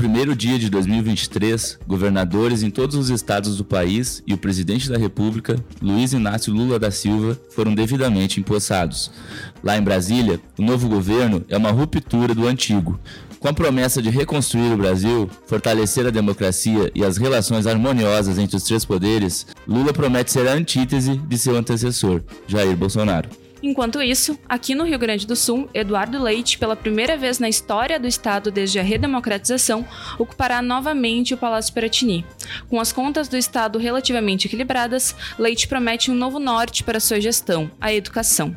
primeiro dia de 2023, governadores em todos os estados do país e o presidente da República, Luiz Inácio Lula da Silva, foram devidamente empossados. Lá em Brasília, o novo governo é uma ruptura do antigo. Com a promessa de reconstruir o Brasil, fortalecer a democracia e as relações harmoniosas entre os três poderes, Lula promete ser a antítese de seu antecessor, Jair Bolsonaro. Enquanto isso, aqui no Rio Grande do Sul, Eduardo Leite, pela primeira vez na história do estado desde a redemocratização, ocupará novamente o Palácio Piratini. Com as contas do estado relativamente equilibradas, Leite promete um novo norte para sua gestão, a educação.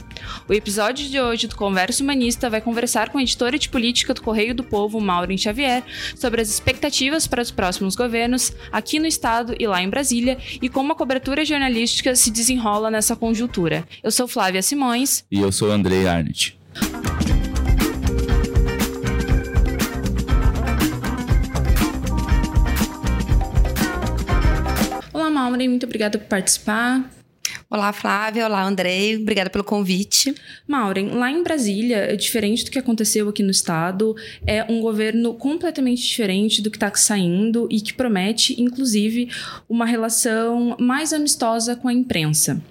O episódio de hoje do Converso Humanista vai conversar com a editora de política do Correio do Povo, Maureen Xavier, sobre as expectativas para os próximos governos aqui no estado e lá em Brasília e como a cobertura jornalística se desenrola nessa conjuntura. Eu sou Flávia Simões e eu sou Andrei Arnett. Olá, Maureen, muito obrigada por participar. Olá, Flávia. Olá, Andrei. Obrigada pelo convite. Maureen, lá em Brasília, é diferente do que aconteceu aqui no estado, é um governo completamente diferente do que está saindo e que promete, inclusive, uma relação mais amistosa com a imprensa.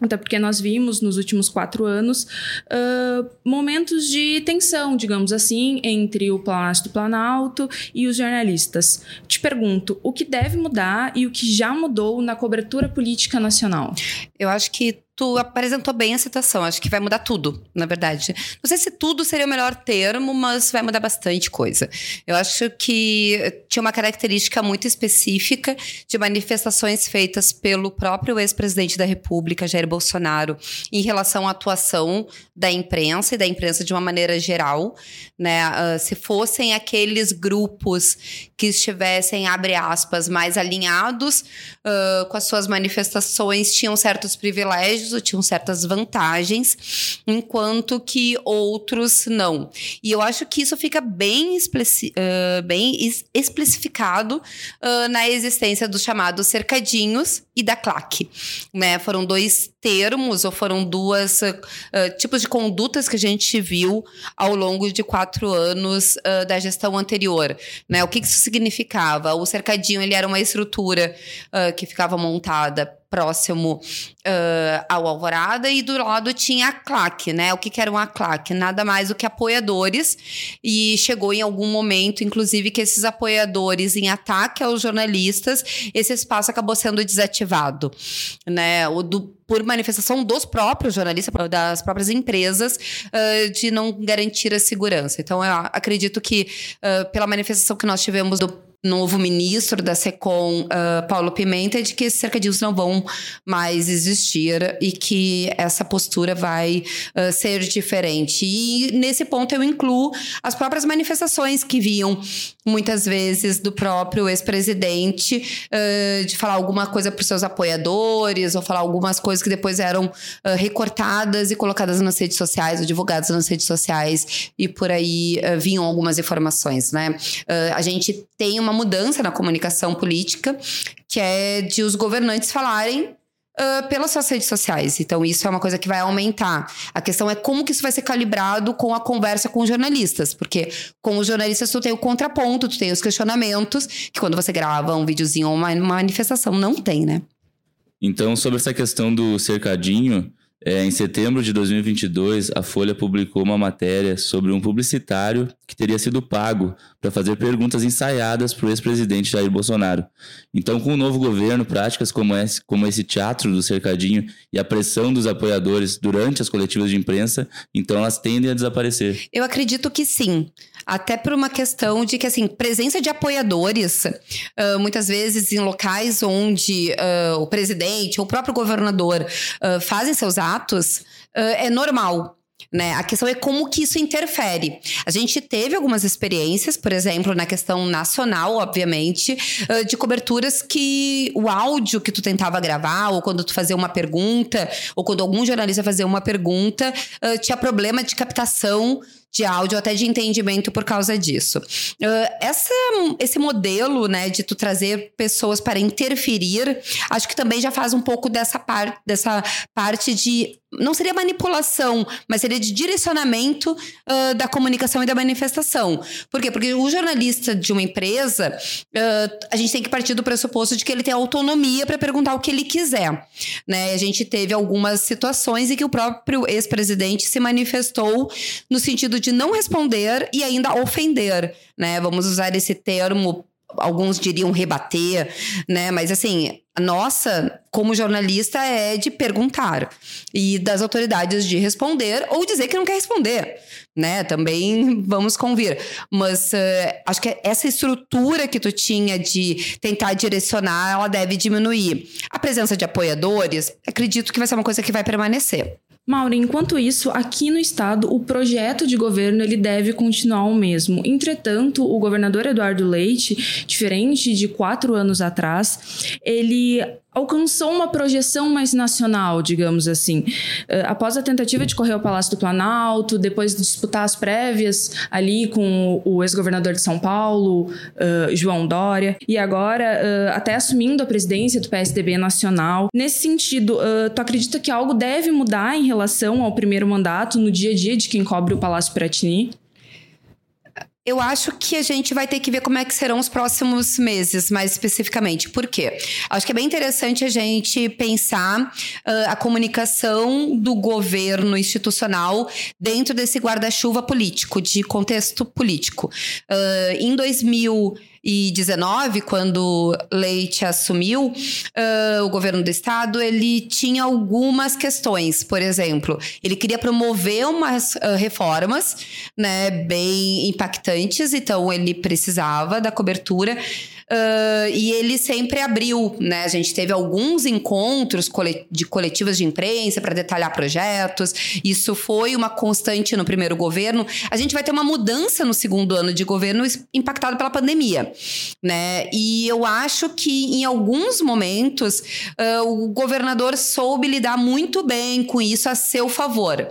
Até porque nós vimos nos últimos quatro anos uh, momentos de tensão, digamos assim, entre o Palácio do Planalto e os jornalistas. Te pergunto, o que deve mudar e o que já mudou na cobertura política nacional? Eu acho que tu apresentou bem a situação. Acho que vai mudar tudo, na verdade. Não sei se tudo seria o melhor termo, mas vai mudar bastante coisa. Eu acho que tinha uma característica muito específica de manifestações feitas pelo próprio ex-presidente da República, Jair Bolsonaro, em relação à atuação da imprensa e da imprensa de uma maneira geral. Né? Uh, se fossem aqueles grupos que estivessem, abre aspas, mais alinhados uh, com as suas manifestações, tinham certos privilégios ou tinham certas vantagens, enquanto que outros não. E eu acho que isso fica bem, uh, bem es especificado uh, na existência dos chamados cercadinhos e da claque. Né? Foram dois termos, ou foram duas uh, tipos de condutas que a gente viu ao longo de quatro anos da gestão anterior. Né? O que isso significava? O cercadinho ele era uma estrutura que ficava montada próximo uh, ao Alvorada e do lado tinha a claque, né? O que, que era uma claque? Nada mais do que apoiadores e chegou em algum momento, inclusive, que esses apoiadores em ataque aos jornalistas, esse espaço acabou sendo desativado, né? O do por manifestação dos próprios jornalistas, das próprias empresas, uh, de não garantir a segurança. Então, eu acredito que, uh, pela manifestação que nós tivemos do novo ministro da SECOM, uh, Paulo Pimenta, de que esses cercadinhos não vão mais existir e que essa postura vai uh, ser diferente. E nesse ponto eu incluo as próprias manifestações que viam muitas vezes do próprio ex-presidente uh, de falar alguma coisa para os seus apoiadores ou falar algumas coisas que depois eram recortadas e colocadas nas redes sociais ou divulgadas nas redes sociais e por aí vinham algumas informações, né? a gente tem uma uma mudança na comunicação política, que é de os governantes falarem Uh, pelas suas redes sociais. Então, isso é uma coisa que vai aumentar. A questão é como que isso vai ser calibrado com a conversa com os jornalistas. Porque com os jornalistas tu tem o contraponto, tu tem os questionamentos, que quando você grava um videozinho ou uma manifestação, não tem, né? Então, sobre essa questão do cercadinho, é, em setembro de 2022, a Folha publicou uma matéria sobre um publicitário que teria sido pago para fazer perguntas ensaiadas para o ex-presidente Jair Bolsonaro. Então, com o novo governo, práticas como esse, como esse teatro do cercadinho e a pressão dos apoiadores durante as coletivas de imprensa, então elas tendem a desaparecer. Eu acredito que sim. Até por uma questão de que, assim, presença de apoiadores, uh, muitas vezes em locais onde uh, o presidente ou o próprio governador uh, fazem seus atos, é normal. Né? A questão é como que isso interfere. A gente teve algumas experiências, por exemplo, na questão nacional, obviamente, de coberturas que o áudio que tu tentava gravar, ou quando tu fazia uma pergunta, ou quando algum jornalista fazia uma pergunta, tinha problema de captação de áudio, até de entendimento por causa disso. Uh, essa, esse modelo, né, de tu trazer pessoas para interferir, acho que também já faz um pouco dessa, par, dessa parte de não seria manipulação, mas seria de direcionamento uh, da comunicação e da manifestação. Por quê? Porque o jornalista de uma empresa, uh, a gente tem que partir do pressuposto de que ele tem autonomia para perguntar o que ele quiser. Né? A gente teve algumas situações em que o próprio ex-presidente se manifestou no sentido de não responder e ainda ofender. Né? Vamos usar esse termo alguns diriam rebater, né? Mas assim, a nossa, como jornalista, é de perguntar e das autoridades de responder ou dizer que não quer responder, né? Também vamos convir. Mas uh, acho que essa estrutura que tu tinha de tentar direcionar, ela deve diminuir. A presença de apoiadores, acredito que vai ser uma coisa que vai permanecer. Mauro, enquanto isso, aqui no estado, o projeto de governo ele deve continuar o mesmo. Entretanto, o governador Eduardo Leite, diferente de quatro anos atrás, ele alcançou uma projeção mais nacional, digamos assim. Uh, após a tentativa de correr ao Palácio do Planalto, depois de disputar as prévias ali com o, ex-governador de São Paulo, uh, João Dória, e agora uh, até assumindo a presidência do PSDB nacional. Nesse sentido, tu acredita que algo deve mudar em relação ao primeiro mandato no dia a dia de quem cobre o Palácio Piratini? Eu acho que a gente vai ter que ver como é que serão os próximos meses, mais especificamente. Por quê? Acho que é bem interessante a gente pensar uh, a comunicação do governo institucional dentro desse guarda-chuva político, de contexto político. Uh, em 2000 2019, quando Leite assumiu uh, o governo do estado, ele tinha algumas questões. Por exemplo, ele queria promover umas uh, reformas né, bem impactantes, então ele precisava da cobertura. Uh, e ele sempre abriu, né? A gente teve alguns encontros de coletivas de imprensa para detalhar projetos. Isso foi uma constante no primeiro governo. A gente vai ter uma mudança no segundo ano de governo impactado pela pandemia, né? E eu acho que em alguns momentos uh, o governador soube lidar muito bem com isso a seu favor,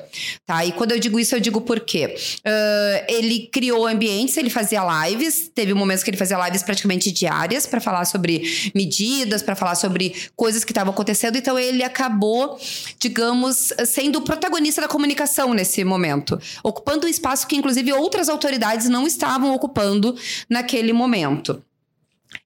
tá? E quando eu digo isso, eu digo por quê? Uh, ele criou ambientes, ele fazia lives, teve momentos que ele fazia lives praticamente diárias diárias para falar sobre medidas, para falar sobre coisas que estavam acontecendo. Então ele acabou, digamos, sendo o protagonista da comunicação nesse momento, ocupando um espaço que inclusive outras autoridades não estavam ocupando naquele momento.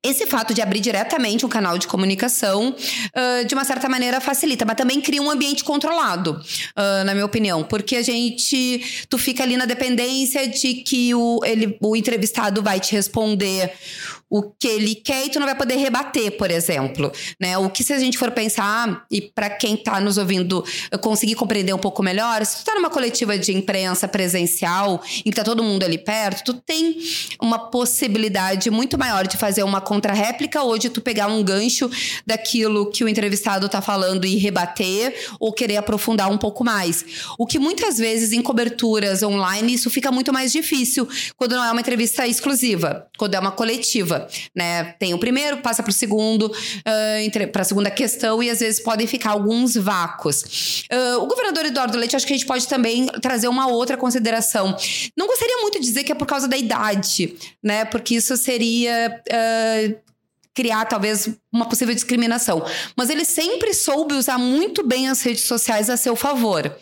Esse fato de abrir diretamente um canal de comunicação, uh, de uma certa maneira, facilita, mas também cria um ambiente controlado, uh, na minha opinião, porque a gente, tu fica ali na dependência de que o, ele, o entrevistado vai te responder o que ele quer e tu não vai poder rebater, por exemplo, né? O que se a gente for pensar e para quem está nos ouvindo conseguir compreender um pouco melhor, se tu tá numa coletiva de imprensa presencial em que tá todo mundo ali perto, tu tem uma possibilidade muito maior de fazer uma contra-réplica ou de tu pegar um gancho daquilo que o entrevistado tá falando e rebater ou querer aprofundar um pouco mais. O que muitas vezes em coberturas online isso fica muito mais difícil quando não é uma entrevista exclusiva, quando é uma coletiva né? Tem o primeiro, passa para o segundo, uh, para a segunda questão, e às vezes podem ficar alguns vácuos. Uh, o governador Eduardo Leite, acho que a gente pode também trazer uma outra consideração. Não gostaria muito de dizer que é por causa da idade, né? Porque isso seria. Uh, criar talvez uma possível discriminação. Mas ele sempre soube usar muito bem as redes sociais a seu favor,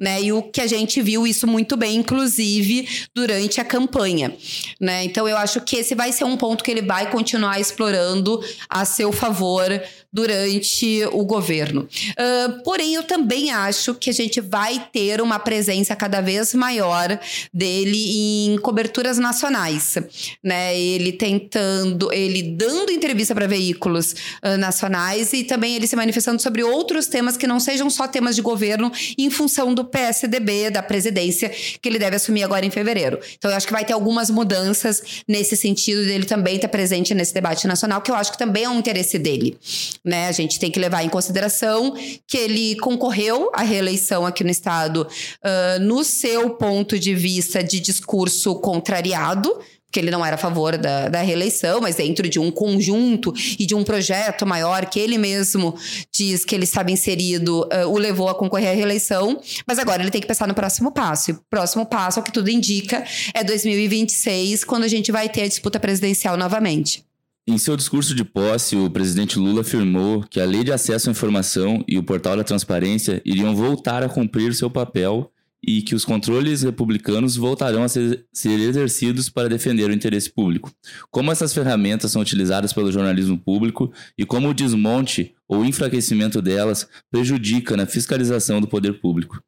né? E o que a gente viu isso muito bem, inclusive durante a campanha, né? Então eu acho que esse vai ser um ponto que ele vai continuar explorando a seu favor durante o governo. Uh, porém, eu também acho que a gente vai ter uma presença cada vez maior dele em coberturas nacionais, né? Ele tentando, ele dando entrevista para veículos uh, nacionais e também ele se manifestando sobre outros temas que não sejam só temas de governo em função do PSDB, da presidência que ele deve assumir agora em fevereiro. Então, eu acho que vai ter algumas mudanças nesse sentido dele também estar presente nesse debate nacional, que eu acho que também é um interesse dele. Né? A gente tem que levar em consideração que ele concorreu à reeleição aqui no estado uh, no seu ponto de vista de discurso contrariado que ele não era a favor da, da reeleição, mas dentro de um conjunto e de um projeto maior que ele mesmo diz que ele estava inserido, uh, o levou a concorrer à reeleição. Mas agora ele tem que pensar no próximo passo. E o próximo passo, o que tudo indica, é 2026, quando a gente vai ter a disputa presidencial novamente. Em seu discurso de posse, o presidente Lula afirmou que a Lei de Acesso à Informação e o Portal da Transparência iriam voltar a cumprir seu papel e que os controles republicanos voltarão a ser, ser, exercidos para defender o interesse público. Como essas ferramentas são utilizadas pelo jornalismo público e como o desmonte ou enfraquecimento delas prejudica na fiscalização do poder público.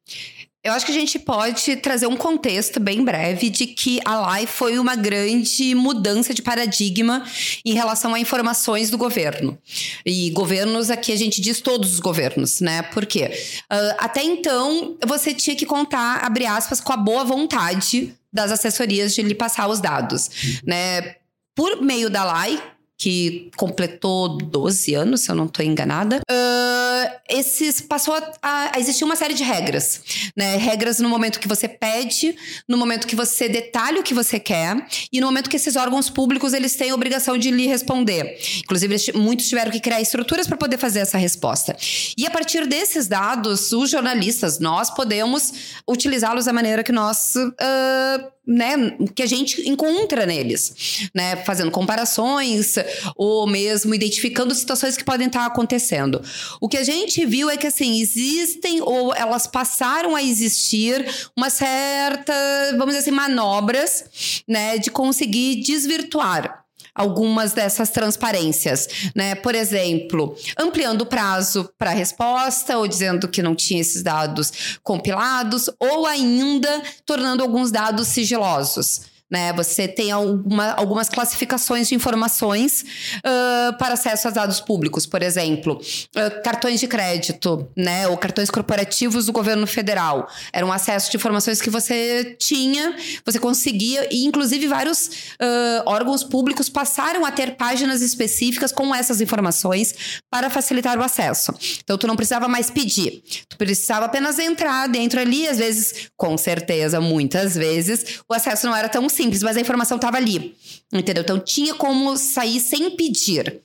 Eu acho que a gente pode trazer um contexto bem breve de que a LAI foi uma grande mudança de paradigma em relação a informações do governo. E governos, aqui a gente diz todos os governos, né? Por quê? Uh, até então, você tinha que contar, abre aspas, com a boa vontade das assessorias de lhe passar os dados, né? Por meio da LAI, que completou 12 anos, se eu não estou enganada, uh, esses passou a, a, existir uma série de regras, né? Regras no momento que você pede, no momento que você detalha o que você quer e no momento que esses órgãos públicos eles têm a obrigação de lhe responder. Inclusive, muitos tiveram que criar estruturas para poder fazer essa resposta. E a partir desses dados, os jornalistas, nós podemos utilizá-los da maneira que nós uh, né, que a gente encontra neles, né, fazendo comparações ou mesmo identificando situações que podem estar acontecendo. O que a gente viu é que assim existem ou elas passaram a existir uma certa, vamos dizer assim, manobras, né, de conseguir desvirtuar algumas dessas transparências, né? Por exemplo, ampliando o prazo para resposta ou dizendo que não tinha esses dados compilados ou ainda tornando alguns dados sigilosos né? Você tem alguma, algumas classificações de informações uh, para acesso a dados públicos, por exemplo, uh, cartões de crédito, né? Ou cartões corporativos do governo federal. Era um acesso de informações que você tinha, você conseguia, e inclusive vários uh, órgãos públicos passaram a ter páginas específicas com essas informações para facilitar o acesso. Então, tu não precisava mais pedir, tu precisava apenas entrar dentro ali, às vezes, com certeza, muitas vezes, o acesso não era tão simples, mas a informação estava ali. Entendeu? Então tinha como sair sem pedir.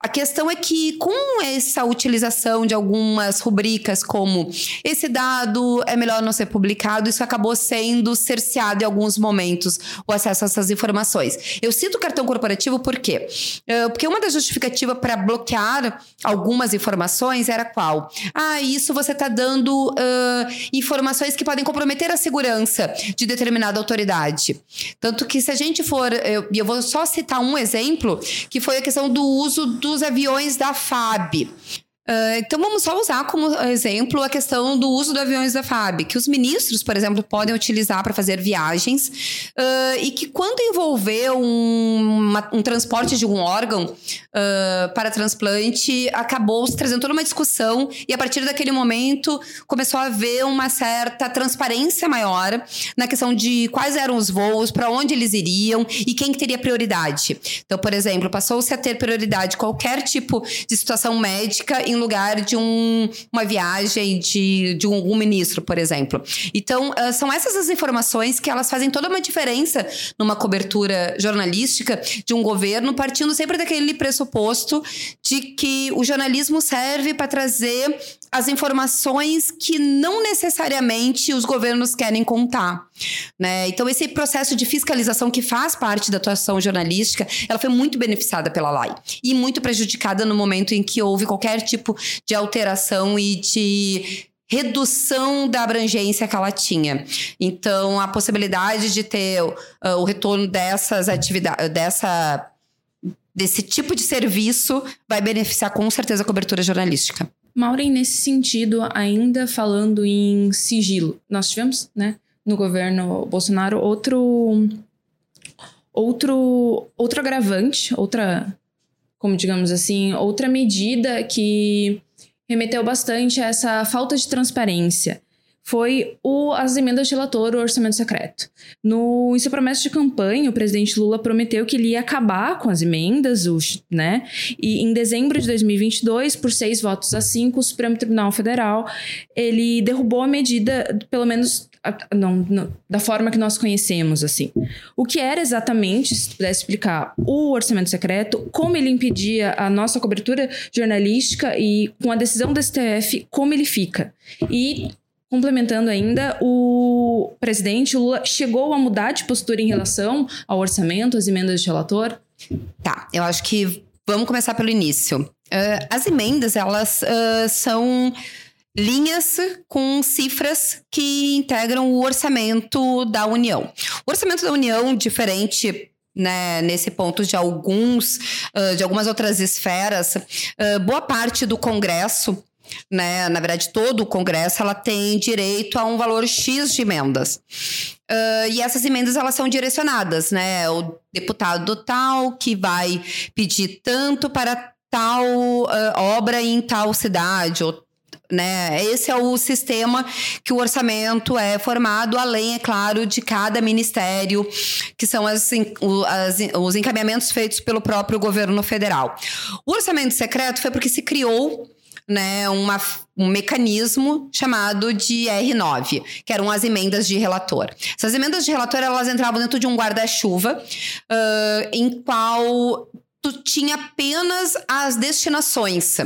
A questão é que, com essa utilização de algumas rubricas, como esse dado é melhor não ser publicado, isso acabou sendo cerceado em alguns momentos, o acesso a essas informações. Eu cito o cartão corporativo por quê? Uh, porque uma das justificativas para bloquear algumas informações era qual? Ah, isso você está dando uh, informações que podem comprometer a segurança de determinada autoridade. Tanto que, se a gente for. E eu, eu vou só citar um exemplo, que foi a questão do uso dos aviões da FAB. Uh, então vamos só usar como exemplo a questão do uso dos aviões da FAB, que os ministros, por exemplo, podem utilizar para fazer viagens uh, e que quando envolver um, uma, um transporte de um órgão uh, para transplante, acabou se trazendo toda uma discussão e a partir daquele momento começou a haver uma certa transparência maior na questão de quais eram os voos, para onde eles iriam e quem que teria prioridade. Então, por exemplo, passou-se a ter prioridade qualquer tipo de situação médica em lugar de um, uma viagem de, de um, um ministro, por exemplo. Então, uh, são essas as informações que elas fazem toda uma diferença numa cobertura jornalística de um governo, partindo sempre daquele pressuposto de que o jornalismo serve para trazer as informações que não necessariamente os governos querem contar. Né? Então, esse processo de fiscalização que faz parte da atuação jornalística, ela foi muito beneficiada pela lei e muito prejudicada no momento em que houve qualquer tipo de alteração e de redução da abrangência que ela tinha. Então, a possibilidade de ter uh, o retorno dessas atividades, dessa desse tipo de serviço vai beneficiar com certeza a cobertura jornalística. Maureen, nesse sentido, ainda falando em sigilo, nós tivemos, né, no governo Bolsonaro outro outro outro agravante, outra como digamos assim, outra medida que remeteu bastante a essa falta de transparência foi o, as emendas de relator, o orçamento secreto. No, em sua promessa de campanha, o presidente Lula prometeu que ele ia acabar com as emendas, os, né? E em dezembro de 2022, por seis votos a cinco, o Supremo Tribunal Federal ele derrubou a medida, pelo menos não, não, da forma que nós conhecemos, assim. O que era exatamente, se pudesse explicar, o orçamento secreto, como ele impedia a nossa cobertura jornalística e com a decisão do STF, como ele fica. E Complementando ainda, o presidente Lula chegou a mudar de postura em relação ao orçamento, às emendas de relator? Tá, eu acho que vamos começar pelo início. Uh, as emendas, elas uh, são linhas com cifras que integram o orçamento da União. O orçamento da União, diferente né, nesse ponto de alguns, uh, de algumas outras esferas, boa parte do Congresso né? Na verdade, todo o Congresso ela tem direito a um valor X de emendas. Uh, e essas emendas elas são direcionadas, né? O deputado tal que vai pedir tanto para tal uh, obra em tal cidade, ou né? Esse é o sistema que o orçamento é formado, além, é claro, de cada ministério, que são as, as, os encaminhamentos feitos pelo próprio governo federal. O orçamento secreto foi porque se criou né, uma, um mecanismo chamado de R9, que eram as emendas de relator. Essas emendas de relator elas entravam dentro de um guarda-chuva uh, em qual tinha apenas as destinações,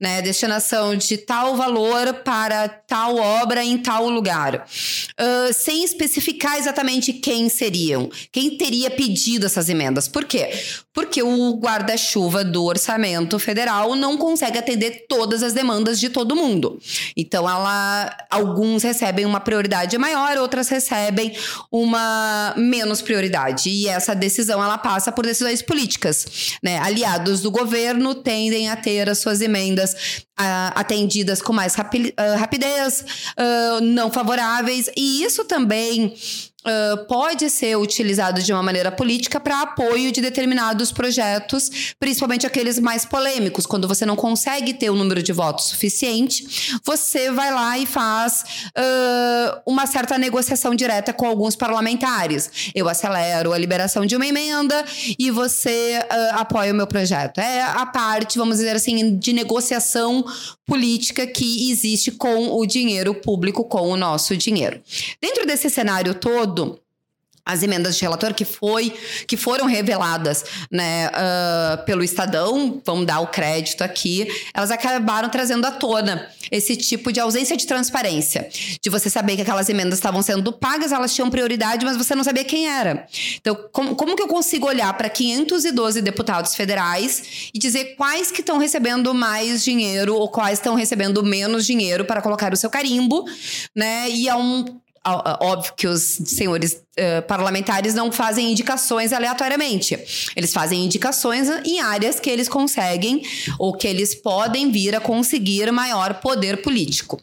né? Destinação de tal valor para tal obra em tal lugar, uh, sem especificar exatamente quem seriam, quem teria pedido essas emendas. Por quê? Porque o guarda-chuva do orçamento federal não consegue atender todas as demandas de todo mundo. Então, ela, alguns recebem uma prioridade maior, outras recebem uma menos prioridade. E essa decisão ela passa por decisões políticas né, aliados do governo tendem a ter as suas emendas uh, atendidas com mais rapi uh, rapidez, uh, não favoráveis, e isso também Pode ser utilizado de uma maneira política para apoio de determinados projetos, principalmente aqueles mais polêmicos. Quando você não consegue ter o um número de votos suficiente, você vai lá e faz uh, uma certa negociação direta com alguns parlamentares. Eu acelero a liberação de uma emenda e você uh, apoia o meu projeto. É a parte, vamos dizer assim, de negociação política que existe com o dinheiro público, com o nosso dinheiro. Dentro desse cenário todo, as emendas de relator que foi que foram reveladas né, uh, pelo Estadão, vamos dar o crédito aqui, elas acabaram trazendo à tona esse tipo de ausência de transparência, de você saber que aquelas emendas estavam sendo pagas, elas tinham prioridade, mas você não sabia quem era. Então, como, como que eu consigo olhar para 512 deputados federais e dizer quais que estão recebendo mais dinheiro ou quais estão recebendo menos dinheiro para colocar o seu carimbo, né? E é um Óbvio que os senhores uh, parlamentares não fazem indicações aleatoriamente. Eles fazem indicações em áreas que eles conseguem ou que eles podem vir a conseguir maior poder político.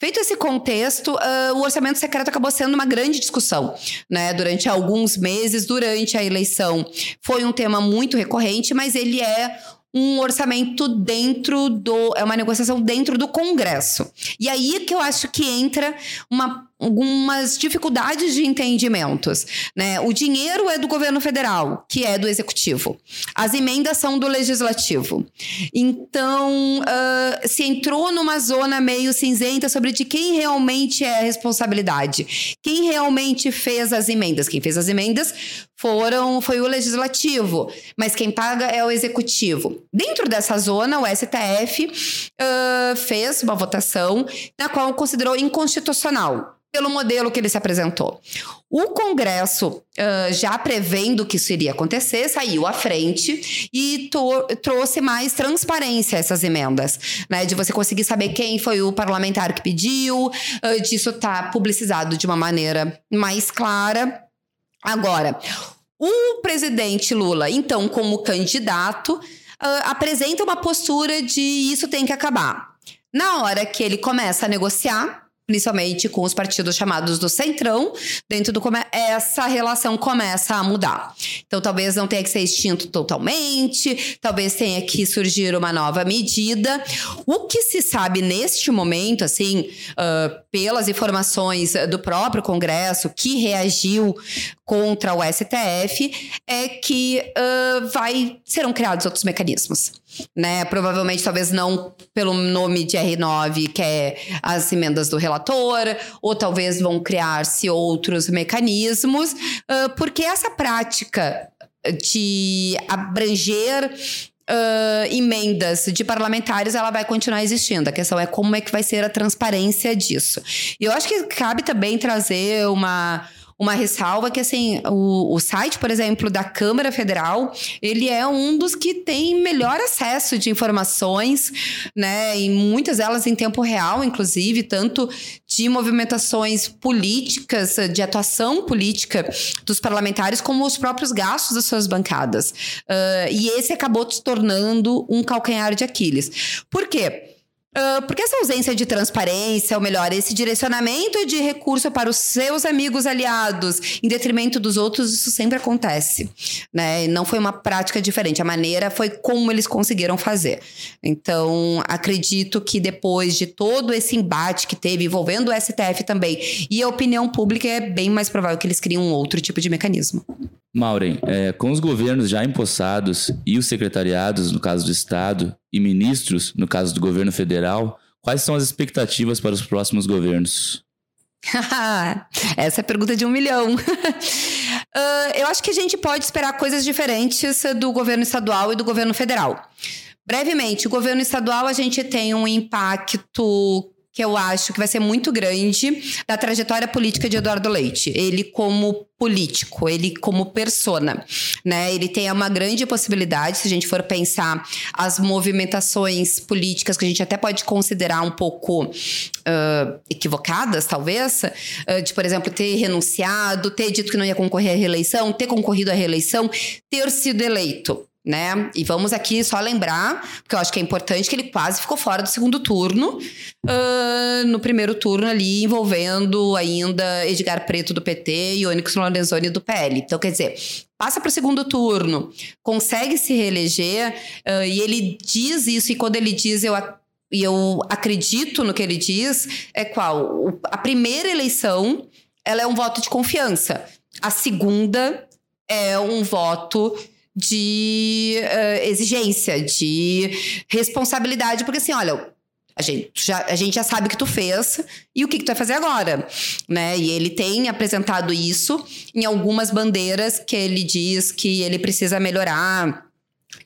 Feito esse contexto, uh, o orçamento secreto acabou sendo uma grande discussão. Né? Durante alguns meses, durante a eleição, foi um tema muito recorrente, mas ele é um orçamento dentro do. É uma negociação dentro do Congresso. E aí que eu acho que entra uma algumas dificuldades de entendimentos, né? O dinheiro é do governo federal, que é do executivo. As emendas são do legislativo. Então, uh, se entrou numa zona meio cinzenta sobre de quem realmente é a responsabilidade, quem realmente fez as emendas. Quem fez as emendas foram foi o legislativo, mas quem paga é o executivo. Dentro dessa zona, o STF uh, fez uma votação na qual considerou inconstitucional pelo modelo que ele se apresentou. O Congresso, uh, já prevendo que isso iria acontecer, saiu à frente e trouxe mais transparência a essas emendas, né? De você conseguir saber quem foi o parlamentar que pediu, uh, disso tá publicizado de uma maneira mais clara. Agora, o presidente Lula, então, como candidato, uh, apresenta uma postura de isso tem que acabar. Na hora que ele começa a negociar, principalmente com os partidos chamados do Centrão, dentro do essa relação começa a mudar. Então, talvez não tenha que ser extinto totalmente, talvez tenha que surgir uma nova medida. O que se sabe neste momento, assim, uh, pelas informações do próprio Congresso, que reagiu contra o STF é que uh, vai serão criados outros mecanismos. Né? Provavelmente, talvez não pelo nome de R9, que é as emendas do relator, ou talvez vão criar-se outros mecanismos, uh, porque essa prática de abranger Uh, emendas de parlamentares, ela vai continuar existindo. A questão é como é que vai ser a transparência disso. E eu acho que cabe também trazer uma uma ressalva que, assim, o, o site, por exemplo, da Câmara Federal, ele é um dos que tem melhor acesso de informações, né? E muitas delas em tempo real, inclusive, tanto de movimentações políticas, de atuação política dos parlamentares, como os próprios gastos das suas bancadas. Uh, e esse acabou se tornando um calcanhar de Aquiles. Por quê? Uh, porque essa ausência de transparência, ou melhor, esse direcionamento de recurso para os seus amigos aliados, em detrimento dos outros, isso sempre acontece. Né? não foi uma prática diferente. A maneira foi como eles conseguiram fazer. Então, acredito que depois de todo esse embate que teve envolvendo o STF também e a opinião pública, é bem mais provável que eles criem um outro tipo de mecanismo. Maureen, é, com os governos já empossados e os secretariados, no caso do Estado, e ministros, no caso do governo federal, quais são as expectativas para os próximos governos? Essa é a pergunta de um milhão. uh, eu acho que a gente pode esperar coisas diferentes do governo estadual e do governo federal. Brevemente, o governo estadual a gente tem um impacto que eu acho que vai ser muito grande da trajetória política de Eduardo Leite. Ele como político, ele como persona, né? Ele tem uma grande possibilidade, se a gente for pensar as movimentações políticas que a gente até pode considerar um pouco uh, equivocadas, talvez, uh, de, por exemplo, ter renunciado, ter dito que não ia concorrer à reeleição, ter concorrido à reeleição, ter sido eleito né? E vamos aqui só lembrar, porque eu acho que é importante, que ele quase ficou fora do segundo turno, uh, no primeiro turno ali, envolvendo ainda Edgar Preto do PT e Onyx Lorenzoni do PL. Então, quer dizer, passa para o segundo turno, consegue se reeleger, uh, e ele diz isso, e quando ele diz, eu e eu acredito no que ele diz, é qual? A primeira eleição, ela é um voto de confiança. A segunda é um voto de uh, exigência, de responsabilidade, porque assim, olha, a gente, já, a gente já sabe o que tu fez e o que, que tu vai fazer agora, né? E ele tem apresentado isso em algumas bandeiras que ele diz que ele precisa melhorar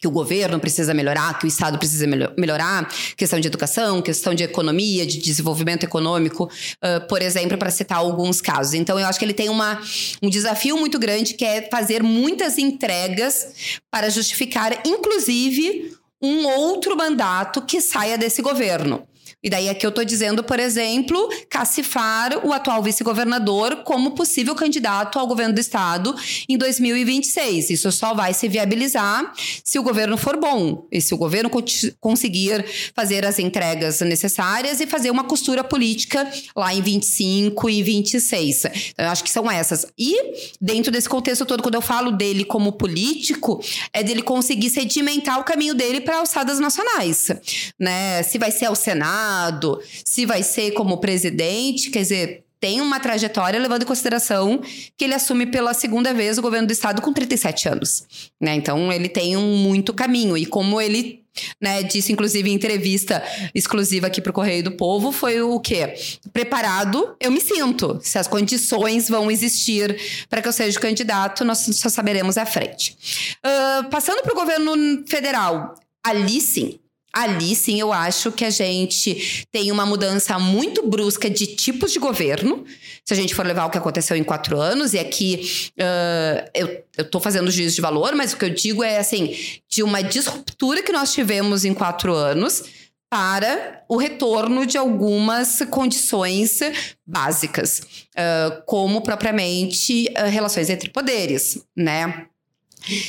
que o governo precisa melhorar, que o Estado precisa melhorar, questão de educação, questão de economia, de desenvolvimento econômico, uh, por exemplo, para citar alguns casos. Então, eu acho que ele tem uma, um desafio muito grande que é fazer muitas entregas para justificar, inclusive, um outro mandato que saia desse governo. E daí aqui eu estou dizendo, por exemplo, cacifar o atual vice-governador como possível candidato ao governo do estado em 2026. Isso só vai se viabilizar se o governo for bom e se o governo conseguir fazer as entregas necessárias e fazer uma costura política lá em 25 e 26. Então, eu acho que são essas. E dentro desse contexto todo, quando eu falo dele como político, é dele conseguir sedimentar o caminho dele para alçadas nacionais, né? Se vai ser ao Senado Senado, se vai ser como presidente, quer dizer, tem uma trajetória levando em consideração que ele assume pela segunda vez o governo do estado com 37 anos, né? Então ele tem um muito caminho e como ele né, disse inclusive em entrevista exclusiva aqui para o Correio do Povo, foi o quê? Preparado, eu me sinto. Se as condições vão existir para que eu seja candidato, nós só saberemos à frente. Uh, passando para o governo federal, ali sim, Ali sim eu acho que a gente tem uma mudança muito brusca de tipos de governo. Se a gente for levar o que aconteceu em quatro anos, e aqui uh, eu, tô fazendo juízo de valor, mas o que eu digo é assim: de uma disruptura que nós tivemos em quatro anos para o retorno de algumas condições básicas, uh, como propriamente uh, relações entre poderes, né?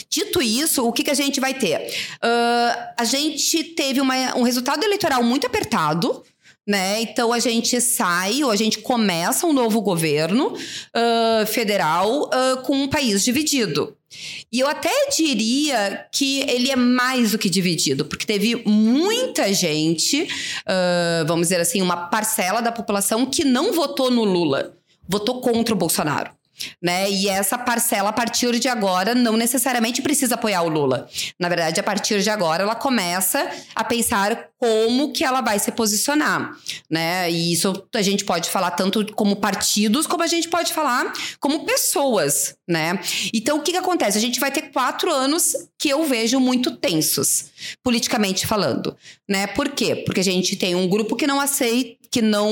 Dito isso, o que, que a gente vai ter? Uh, a gente teve uma, um resultado eleitoral muito apertado. Né? Então a gente sai ou a gente começa um novo governo uh, federal uh, com um país dividido. E eu até diria que ele é mais do que dividido, porque teve muita gente, vamos dizer assim, uma parcela da população que não votou no Lula, votou contra o Bolsonaro. Né? E essa parcela, a partir de agora, não necessariamente precisa apoiar o Lula. Na verdade, a partir de agora, ela começa a pensar como que ela vai se posicionar, né? E isso a gente pode falar tanto como partidos, como a gente pode falar como pessoas, né? Então, o que, que acontece? A gente vai ter quatro anos que eu vejo muito tensos, politicamente falando, né? Por quê? Porque a gente tem um grupo que não aceita, que não,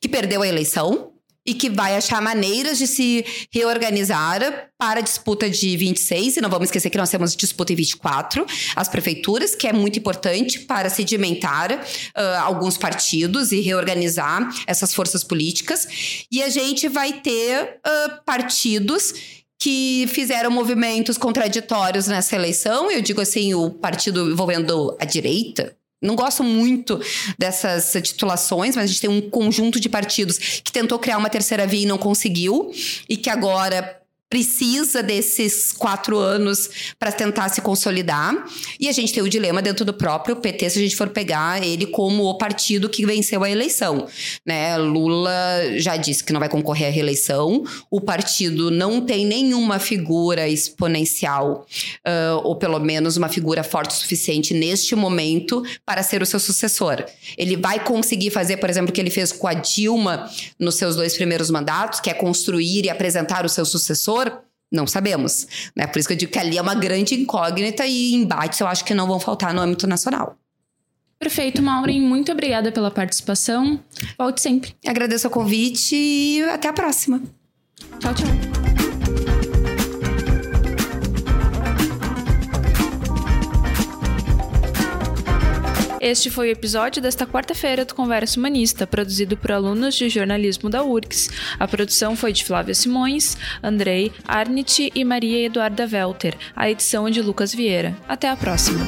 que perdeu a eleição, e que vai achar maneiras de se reorganizar para a disputa de 26, e não vamos esquecer que nós temos disputa em 24, as prefeituras, que é muito importante para sedimentar uh, alguns partidos e reorganizar essas forças políticas. E a gente vai ter uh, partidos que fizeram movimentos contraditórios nessa eleição. Eu digo assim, o partido envolvendo a direita, não gosto muito dessas titulações, mas a gente tem um conjunto de partidos que tentou criar uma terceira via e não conseguiu, e que agora precisa desses quatro anos para tentar se consolidar. E a gente tem o dilema dentro do próprio PT, se a gente for pegar ele como o partido que venceu a eleição. Né? Lula já disse que não vai concorrer à reeleição, o partido não tem nenhuma figura exponencial, uh, ou pelo menos uma figura forte o suficiente neste momento para ser o seu sucessor. Ele vai conseguir fazer, por exemplo, o que ele fez com a Dilma nos seus dois primeiros mandatos, que é construir e apresentar o seu sucessor não sabemos. Né? Por isso que eu digo que ali é uma grande incógnita e embates eu acho que não vão faltar no âmbito nacional. Perfeito, Maureen. Muito obrigada pela participação. Volte sempre. Agradeço o convite e até a próxima. Tchau, tchau. Este foi o episódio desta quarta-feira do Conversa Humanista, produzido por alunos de jornalismo da URGS. A produção foi de Flávia Simões, Andrei Arnit e Maria Eduarda Welter. A edição é de Lucas Vieira. Até a próxima.